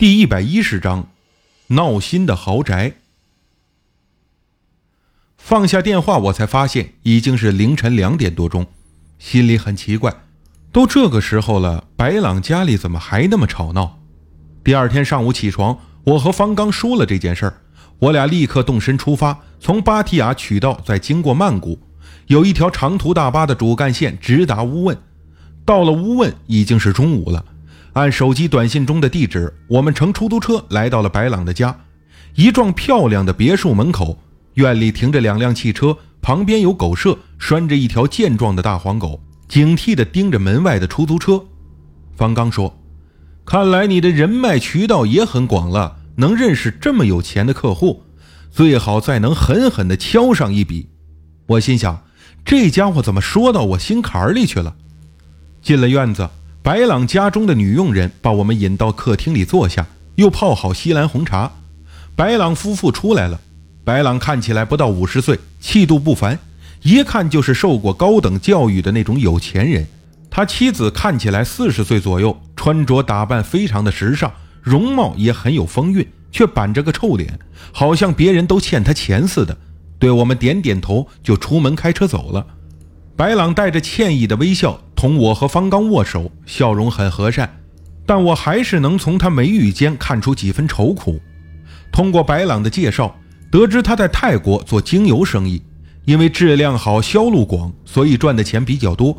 第一百一十章，闹心的豪宅。放下电话，我才发现已经是凌晨两点多钟，心里很奇怪，都这个时候了，白朗家里怎么还那么吵闹？第二天上午起床，我和方刚说了这件事儿，我俩立刻动身出发，从芭提雅取道，再经过曼谷，有一条长途大巴的主干线直达乌汶。到了乌汶，已经是中午了。按手机短信中的地址，我们乘出租车来到了白朗的家，一幢漂亮的别墅门口，院里停着两辆汽车，旁边有狗舍，拴着一条健壮的大黄狗，警惕地盯着门外的出租车。方刚说：“看来你的人脉渠道也很广了，能认识这么有钱的客户，最好再能狠狠地敲上一笔。”我心想：这家伙怎么说到我心坎里去了？进了院子。白朗家中的女佣人把我们引到客厅里坐下，又泡好西兰红茶。白朗夫妇出来了。白朗看起来不到五十岁，气度不凡，一看就是受过高等教育的那种有钱人。他妻子看起来四十岁左右，穿着打扮非常的时尚，容貌也很有风韵，却板着个臭脸，好像别人都欠他钱似的。对我们点点头，就出门开车走了。白朗带着歉意的微笑。同我和方刚握手，笑容很和善，但我还是能从他眉宇间看出几分愁苦。通过白朗的介绍，得知他在泰国做精油生意，因为质量好、销路广，所以赚的钱比较多。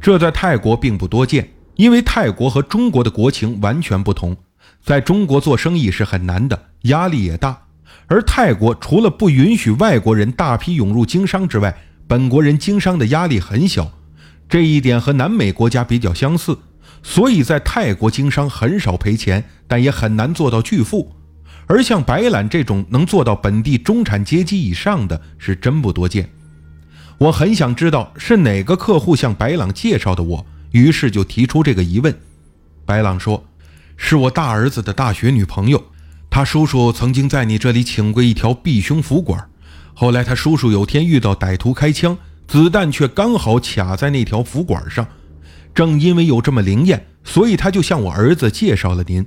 这在泰国并不多见，因为泰国和中国的国情完全不同，在中国做生意是很难的，压力也大。而泰国除了不允许外国人大批涌入经商之外，本国人经商的压力很小。这一点和南美国家比较相似，所以在泰国经商很少赔钱，但也很难做到巨富。而像白览这种能做到本地中产阶级以上的是真不多见。我很想知道是哪个客户向白朗介绍的我，于是就提出这个疑问。白朗说：“是我大儿子的大学女朋友，他叔叔曾经在你这里请过一条避凶符管，后来他叔叔有天遇到歹徒开枪。”子弹却刚好卡在那条符管上，正因为有这么灵验，所以他就向我儿子介绍了您。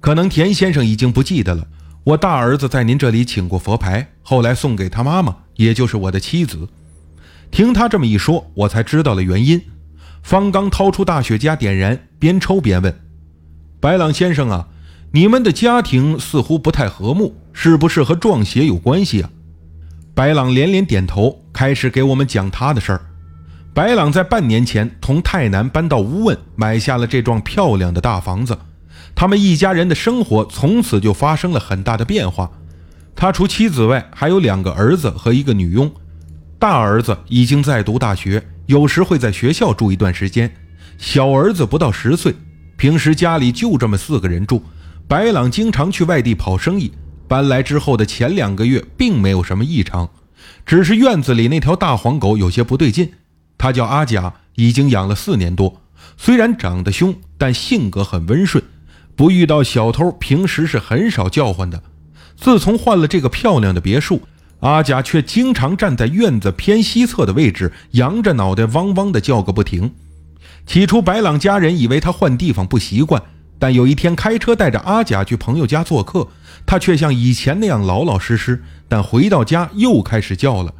可能田先生已经不记得了，我大儿子在您这里请过佛牌，后来送给他妈妈，也就是我的妻子。听他这么一说，我才知道了原因。方刚掏出大雪茄点燃，边抽边问：“白朗先生啊，你们的家庭似乎不太和睦，是不是和撞邪有关系啊？”白朗连连点头，开始给我们讲他的事儿。白朗在半年前从泰南搬到乌汶，买下了这幢漂亮的大房子。他们一家人的生活从此就发生了很大的变化。他除妻子外，还有两个儿子和一个女佣。大儿子已经在读大学，有时会在学校住一段时间。小儿子不到十岁，平时家里就这么四个人住。白朗经常去外地跑生意。搬来之后的前两个月并没有什么异常，只是院子里那条大黄狗有些不对劲。它叫阿甲，已经养了四年多。虽然长得凶，但性格很温顺，不遇到小偷，平时是很少叫唤的。自从换了这个漂亮的别墅，阿甲却经常站在院子偏西侧的位置，扬着脑袋汪汪地叫个不停。起初，白朗家人以为他换地方不习惯。但有一天开车带着阿甲去朋友家做客，他却像以前那样老老实实。但回到家又开始叫了，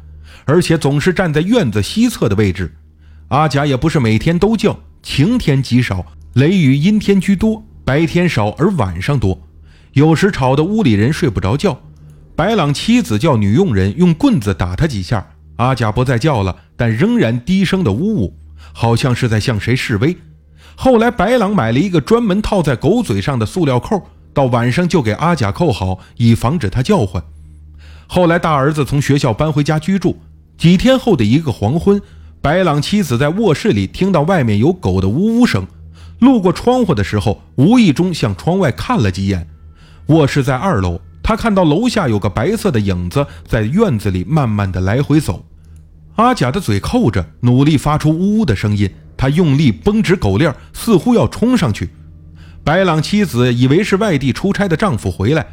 而且总是站在院子西侧的位置。阿甲也不是每天都叫，晴天极少，雷雨阴天居多，白天少而晚上多，有时吵得屋里人睡不着觉。白朗妻子叫女佣人用棍子打他几下，阿甲不再叫了，但仍然低声的呜呜，好像是在向谁示威。后来，白朗买了一个专门套在狗嘴上的塑料扣，到晚上就给阿甲扣好，以防止它叫唤。后来，大儿子从学校搬回家居住，几天后的一个黄昏，白朗妻子在卧室里听到外面有狗的呜呜声，路过窗户的时候，无意中向窗外看了几眼。卧室在二楼，他看到楼下有个白色的影子在院子里慢慢的来回走。阿甲的嘴扣着，努力发出呜呜的声音。他用力绷直狗链，似乎要冲上去。白朗妻子以为是外地出差的丈夫回来，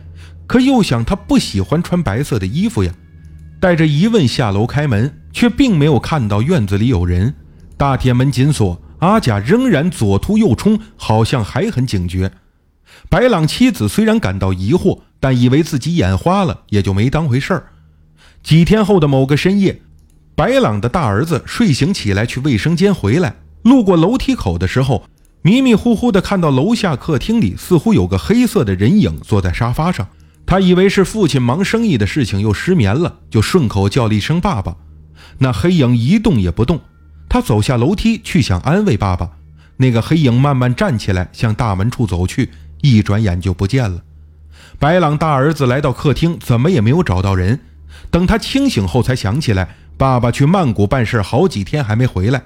可又想他不喜欢穿白色的衣服呀。带着疑问下楼开门，却并没有看到院子里有人。大铁门紧锁，阿甲仍然左突右冲，好像还很警觉。白朗妻子虽然感到疑惑，但以为自己眼花了，也就没当回事儿。几天后的某个深夜，白朗的大儿子睡醒起来去卫生间回来，路过楼梯口的时候，迷迷糊糊的看到楼下客厅里似乎有个黑色的人影坐在沙发上。他以为是父亲忙生意的事情又失眠了，就顺口叫了一声“爸爸”。那黑影一动也不动。他走下楼梯去想安慰爸爸，那个黑影慢慢站起来向大门处走去，一转眼就不见了。白朗大儿子来到客厅，怎么也没有找到人。等他清醒后，才想起来爸爸去曼谷办事好几天还没回来。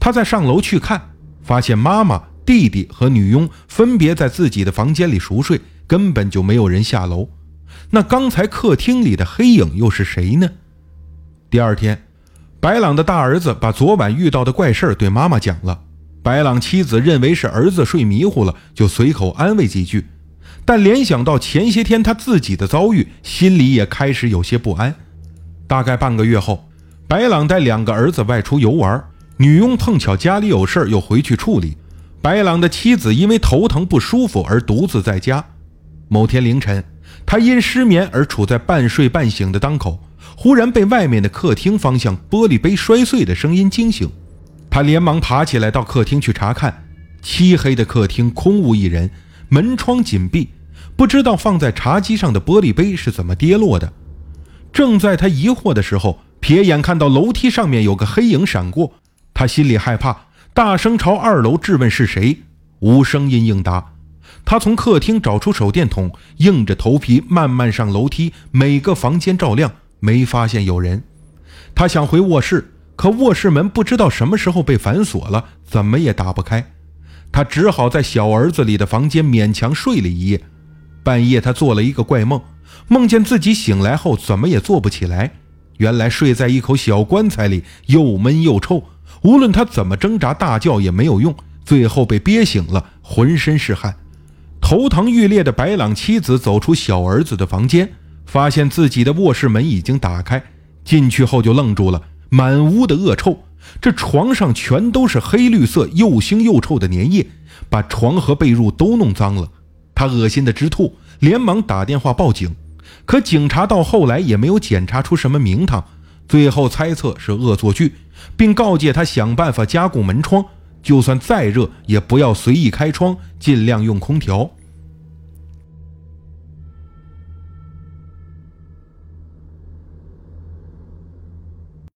他再上楼去看，发现妈妈、弟弟和女佣分别在自己的房间里熟睡，根本就没有人下楼。那刚才客厅里的黑影又是谁呢？第二天。白朗的大儿子把昨晚遇到的怪事儿对妈妈讲了。白朗妻子认为是儿子睡迷糊了，就随口安慰几句。但联想到前些天他自己的遭遇，心里也开始有些不安。大概半个月后，白朗带两个儿子外出游玩，女佣碰巧家里有事又回去处理。白朗的妻子因为头疼不舒服而独自在家。某天凌晨，他因失眠而处在半睡半醒的当口。忽然被外面的客厅方向玻璃杯摔碎的声音惊醒，他连忙爬起来到客厅去查看。漆黑的客厅空无一人，门窗紧闭，不知道放在茶几上的玻璃杯是怎么跌落的。正在他疑惑的时候，瞥眼看到楼梯上面有个黑影闪过，他心里害怕，大声朝二楼质问是谁，无声音应答。他从客厅找出手电筒，硬着头皮慢慢上楼梯，每个房间照亮。没发现有人，他想回卧室，可卧室门不知道什么时候被反锁了，怎么也打不开。他只好在小儿子里的房间勉强睡了一夜。半夜，他做了一个怪梦，梦见自己醒来后怎么也坐不起来。原来睡在一口小棺材里，又闷又臭，无论他怎么挣扎大叫也没有用，最后被憋醒了，浑身是汗，头疼欲裂的白朗妻子走出小儿子的房间。发现自己的卧室门已经打开，进去后就愣住了，满屋的恶臭，这床上全都是黑绿色又腥又臭的粘液，把床和被褥都弄脏了。他恶心的直吐，连忙打电话报警，可警察到后来也没有检查出什么名堂，最后猜测是恶作剧，并告诫他想办法加固门窗，就算再热也不要随意开窗，尽量用空调。